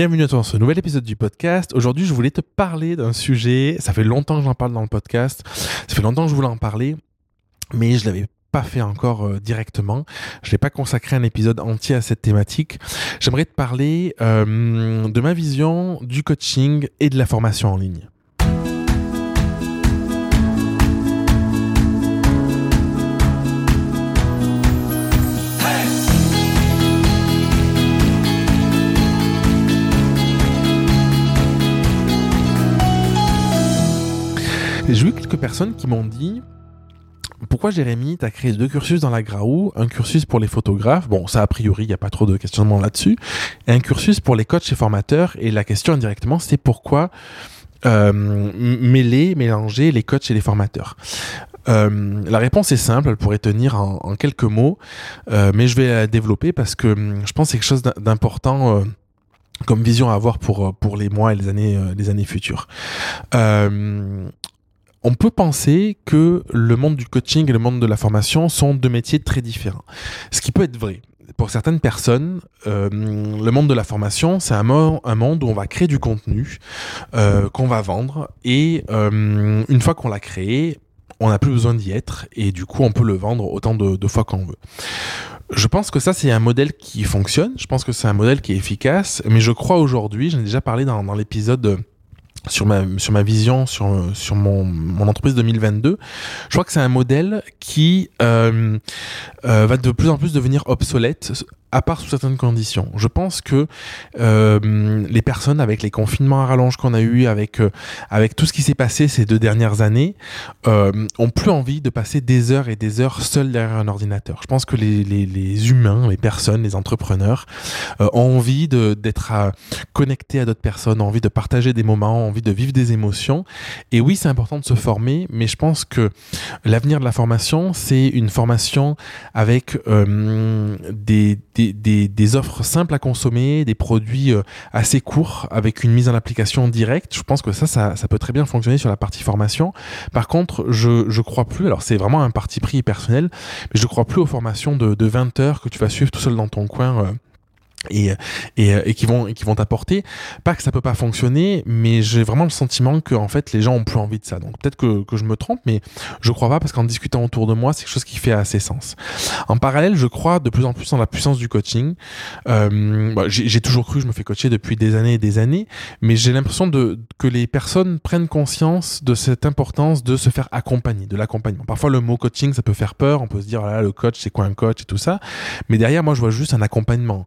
Bienvenue dans ce nouvel épisode du podcast. Aujourd'hui, je voulais te parler d'un sujet. Ça fait longtemps que j'en parle dans le podcast. Ça fait longtemps que je voulais en parler, mais je l'avais pas fait encore euh, directement. Je n'ai pas consacré un épisode entier à cette thématique. J'aimerais te parler euh, de ma vision du coaching et de la formation en ligne. J'ai eu quelques personnes qui m'ont dit pourquoi Jérémy, tu as créé deux cursus dans la Graou, un cursus pour les photographes, bon ça a priori il n'y a pas trop de questionnement là-dessus, et un cursus pour les coachs et formateurs, et la question indirectement c'est pourquoi euh, mêler, mélanger les coachs et les formateurs? Euh, la réponse est simple, elle pourrait tenir en, quelques mots, euh, mais je vais développer parce que hum, je pense que c'est quelque chose d'important comme vision à avoir pour, pour les mois et les années, les années futures. On peut penser que le monde du coaching et le monde de la formation sont deux métiers très différents. Ce qui peut être vrai. Pour certaines personnes, euh, le monde de la formation, c'est un, monde où on va créer du contenu euh, qu'on va vendre et euh, une fois qu'on l'a créé, on n'a plus besoin d'y être et du coup on peut le vendre autant de, fois qu'on veut. Je pense que ça c'est un modèle qui fonctionne, je pense que c'est un modèle qui est efficace, mais je crois aujourd'hui, j'en ai déjà parlé dans l'épisode sur ma, sur ma vision, sur, sur mon, mon entreprise 2022, je crois que c'est un modèle qui euh, euh, va de plus en plus devenir obsolète à part sous certaines conditions. Je pense que euh, les personnes avec les confinements à rallonge qu'on a eu, avec euh, avec tout ce qui s'est passé ces deux dernières années, euh, ont plus envie de passer des heures et des heures seuls derrière un ordinateur. Je pense que les, les, humains, les personnes, les entrepreneurs euh, ont envie d'être connectés à d'autres personnes, ont envie de partager des moments, ont envie de vivre des émotions. Et oui, c'est important de se former, mais je pense que l'avenir de la formation, c'est une formation avec des des, offres simples à consommer, des produits euh, assez courts avec une mise en application directe. Je pense que ça, ça, peut très bien fonctionner sur la partie formation. Par contre, je, je crois plus, alors c'est vraiment un parti pris personnel, mais je crois plus aux formations de, de 20 heures que tu vas suivre tout seul dans ton coin. Euh, et, et, et, qui vont et qui vont t'apporter. Pas que ça peut pas fonctionner mais j'ai vraiment le sentiment que en fait les gens ont plus envie de ça. Donc peut-être que, que je me trompe mais je crois pas parce qu'en discutant autour de moi c'est quelque chose qui fait assez sens. En parallèle je crois de plus en plus en la puissance du coaching. Euh, bah, j'ai toujours cru je me fais coacher depuis des années et des années mais j'ai l'impression de que les personnes prennent conscience de cette importance de se faire accompagner de l'accompagnement. Parfois le mot coaching ça peut faire peur. On peut se dire ah là le coach c'est quoi un coach et tout ça. Mais derrière moi je vois juste un accompagnement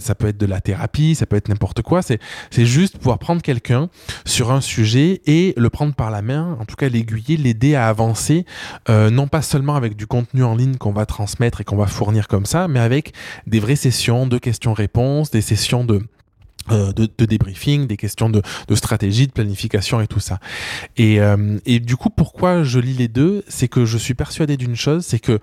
ça peut être de la thérapie, ça peut être n'importe quoi. C'est, juste pouvoir prendre quelqu'un sur un sujet et le prendre par la main, en tout cas l'aiguiller, l'aider à avancer, euh, non pas seulement avec du contenu en ligne qu'on va transmettre et qu'on va fournir comme ça, mais avec des vraies sessions de questions-réponses, des sessions de de, de, débriefing, des questions de, de, stratégie, de planification et tout ça. Et, euh, et du coup, pourquoi je lis les deux? C'est que je suis persuadé d'une chose, c'est que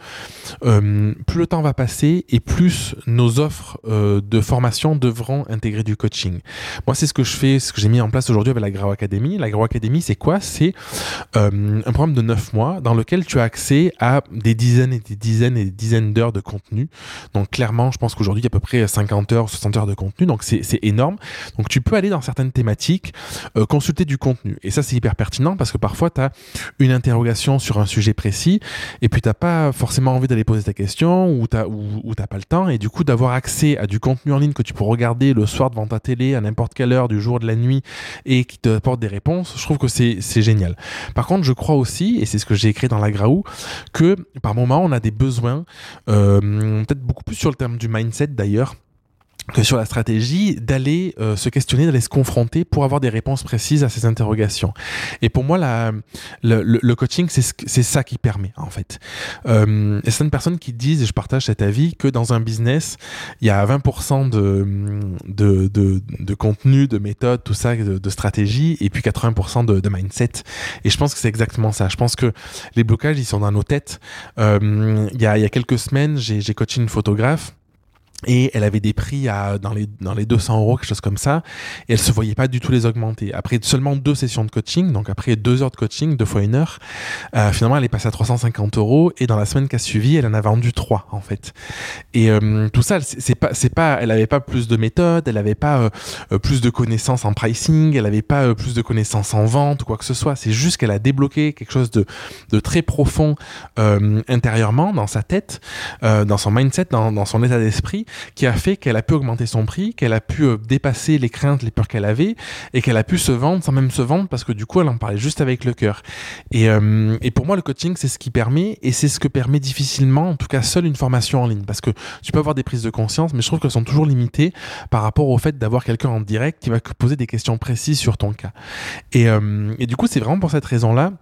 euh, plus le temps va passer et plus nos offres euh, de formation devront intégrer du coaching. Moi, c'est ce que je fais, ce que j'ai mis en place aujourd'hui avec la Grau Academy. La Grau Academy, c'est quoi? C'est un programme de 9 mois dans lequel tu as accès à des dizaines et des dizaines et des dizaines d'heures de contenu. Donc clairement, je pense qu'aujourd'hui, il y a à peu près 50 heures, 60 heures de contenu. Donc c'est énorme donc tu peux aller dans certaines thématiques, euh, consulter du contenu. Et ça, c'est hyper pertinent parce que parfois, tu as une interrogation sur un sujet précis et puis tu pas forcément envie d'aller poser ta question ou tu n'as pas le temps. Et du coup, d'avoir accès à du contenu en ligne que tu peux regarder le soir devant ta télé à n'importe quelle heure du jour, de la nuit et qui te apporte des réponses, je trouve que c'est génial. Par contre, je crois aussi, et c'est ce que j'ai écrit dans la Graou, que par moment, on a des besoins, euh, peut-être beaucoup plus sur le terme du mindset d'ailleurs, que sur la stratégie d'aller euh, se questionner, d'aller se confronter pour avoir des réponses précises à ces interrogations. Et pour moi, la, le, le, coaching, c'est ça qui permet, en fait. Euh, et certaines personnes qui disent, et je partage cet avis, que dans un business, il y a 20% de, de, de, de, contenu, de méthode, tout ça, de, de stratégie, et puis 80% de, de, mindset. Et je pense que c'est exactement ça. Je pense que les blocages, ils sont dans nos têtes. Euh, il, y a, il y a quelques semaines, j'ai coaché une photographe et elle avait des prix à, dans, les, dans les 200 euros, quelque chose comme ça, et elle se voyait pas du tout les augmenter. Après seulement deux sessions de coaching, donc après deux heures de coaching, deux fois une heure, euh, finalement elle est passée à 350 euros, et dans la semaine qui a suivi, elle en a vendu trois en fait. Et euh, tout ça, c'est pas, c'est pas, elle avait pas plus de méthodes, elle avait pas euh, plus de connaissances en pricing, elle avait pas plus de connaissances en vente ou quoi que ce soit. C'est juste qu'elle a débloqué quelque chose de, de très profond intérieurement dans sa tête, dans son mindset, dans, dans son état d'esprit qui a fait qu'elle a pu augmenter son prix, qu'elle a pu euh, dépasser les craintes, les peurs qu'elle avait, et qu'elle a pu se vendre sans même se vendre parce que du coup, elle en parlait juste avec le cœur. Et, euh, et pour moi, le coaching, c'est ce qui permet, et c'est ce que permet difficilement, en tout cas seule une formation en ligne, parce que tu peux avoir des prises de conscience, mais je trouve qu'elles sont toujours limitées par rapport au fait d'avoir quelqu'un en direct qui va poser des questions précises sur ton cas. Et, euh, et du coup, c'est vraiment pour cette raison-là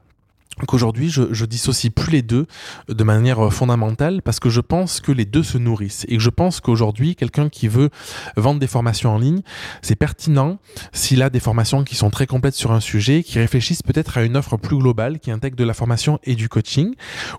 qu'aujourd'hui je, je dissocie plus les deux de manière euh, fondamentale parce que je pense que les deux se nourrissent et je pense qu'aujourd'hui quelqu'un qui veut vendre des formations en ligne c'est pertinent s'il a des formations qui sont très complètes sur un sujet qui réfléchissent peut-être à une offre plus globale qui intègre de la formation et du coaching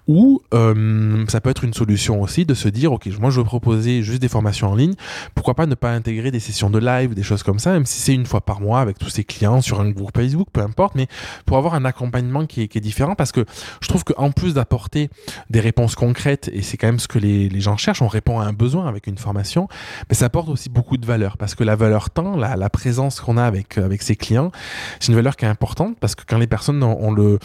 ou euh, ça peut être une solution aussi de se dire ok moi je veux proposer juste des formations en ligne pourquoi pas ne pas intégrer des sessions de live des choses comme ça même si c'est une fois par mois avec tous ses clients sur un groupe Facebook peu importe mais pour avoir un accompagnement qui est différent parce que je trouve qu'en plus d'apporter des réponses concrètes, et c'est quand même ce que les, gens cherchent, on répond à un besoin avec une formation, mais ça apporte aussi beaucoup de valeur parce que la valeur temps, la, présence qu'on a avec, avec ses clients, c'est une valeur qui est importante parce que quand les personnes ont, le,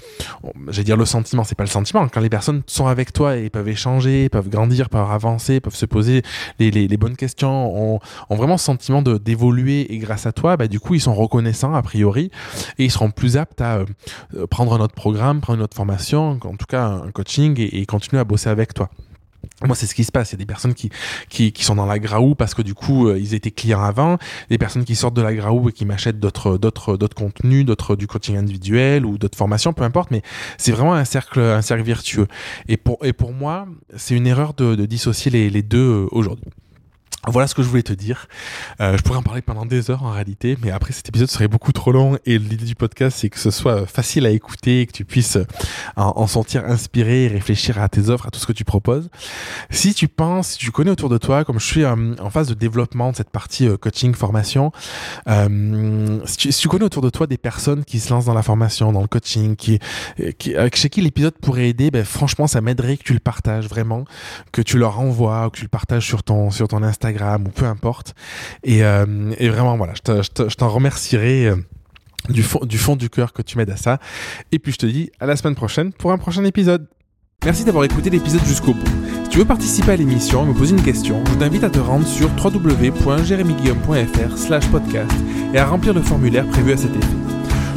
j'allais dire le sentiment, c'est pas le sentiment, quand les personnes sont avec toi et peuvent échanger, peuvent grandir, peuvent avancer, peuvent se poser les, bonnes questions, ont, vraiment ce sentiment d'évoluer et grâce à toi, bah, du coup, ils sont reconnaissants a priori et ils seront plus aptes à euh, prendre notre programme, notre formation, en tout cas un coaching, et, continuer à bosser avec toi. Moi, c'est ce qui se passe. Il y a des personnes qui, qui, sont dans la Graou parce que du coup, euh, ils étaient clients avant. Des personnes qui sortent de la Graou et qui m'achètent d'autres, d'autres, d'autres contenus, d'autres, du coaching individuel ou d'autres formations, peu importe. Mais c'est vraiment un cercle, un cercle vertueux. Et pour, et pour moi, c'est une erreur de, dissocier les, les deux euh, aujourd'hui. Voilà ce que je voulais te dire. Euh, je pourrais en parler pendant des heures en réalité, mais après cet épisode serait beaucoup trop long et l'idée du podcast c'est que ce soit facile à écouter, que tu puisses en, en, sentir inspiré et réfléchir à tes offres, à tout ce que tu proposes. Si tu penses, si tu connais autour de toi, comme je suis euh, en phase de développement de cette partie euh, coaching, formation, euh, si tu, si, tu, connais autour de toi des personnes qui se lancent dans la formation, dans le coaching, qui, qui chez qui l'épisode pourrait aider, ben, franchement ça m'aiderait que tu le partages vraiment, que tu leur envoies, que tu le partages sur ton, sur ton Instagram ou peu importe. Et, euh, et vraiment, voilà, je t'en remercierai euh, du fond, du fond du cœur que tu m'aides à ça. Et puis je te dis à la semaine prochaine pour un prochain épisode. Merci d'avoir écouté l'épisode jusqu'au bout. Si tu veux participer à l'émission et me poser une question, je t'invite à te rendre sur www.jeremyguillaume.fr slash podcast et à remplir le formulaire prévu à cet effet.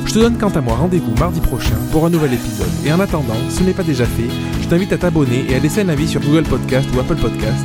Je te donne quant à moi rendez-vous mardi prochain pour un nouvel épisode. Et en attendant, si ce n'est pas déjà fait, je t'invite à t'abonner et à laisser un avis sur Google Podcast ou Apple Podcast